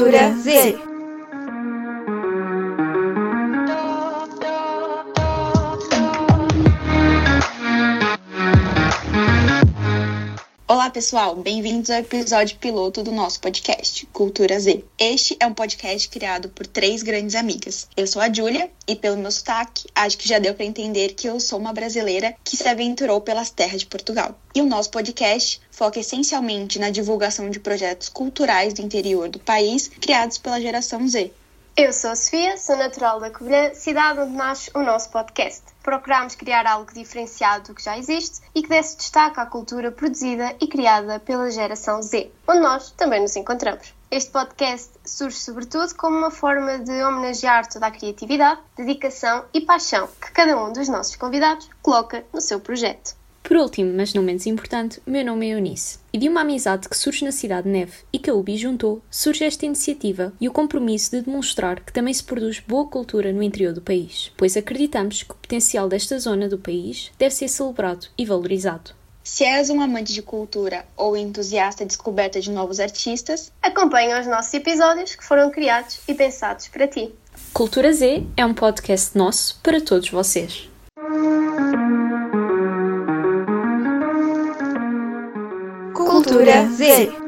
Cultura Z. Olá, pessoal, bem-vindos ao episódio piloto do nosso podcast, Cultura Z. Este é um podcast criado por três grandes amigas. Eu sou a Júlia e, pelo meu sotaque, acho que já deu para entender que eu sou uma brasileira que se aventurou pelas terras de Portugal. E o nosso podcast foca essencialmente na divulgação de projetos culturais do interior do país criados pela geração Z. Eu sou a Sofia, sou natural da Covilhã, cidade onde nasce o nosso podcast. Procuramos criar algo diferenciado do que já existe e que desse destaque à cultura produzida e criada pela geração Z, onde nós também nos encontramos. Este podcast surge sobretudo como uma forma de homenagear toda a criatividade, dedicação e paixão que cada um dos nossos convidados coloca no seu projeto. Por último, mas não menos importante, o meu nome é Eunice. E de uma amizade que surge na cidade de Neve e que a UBI juntou, surge esta iniciativa e o compromisso de demonstrar que também se produz boa cultura no interior do país, pois acreditamos que o potencial desta zona do país deve ser celebrado e valorizado. Se és um amante de cultura ou entusiasta de descoberta de novos artistas, acompanha os nossos episódios que foram criados e pensados para ti. Cultura Z é um podcast nosso para todos vocês. Cultura Z.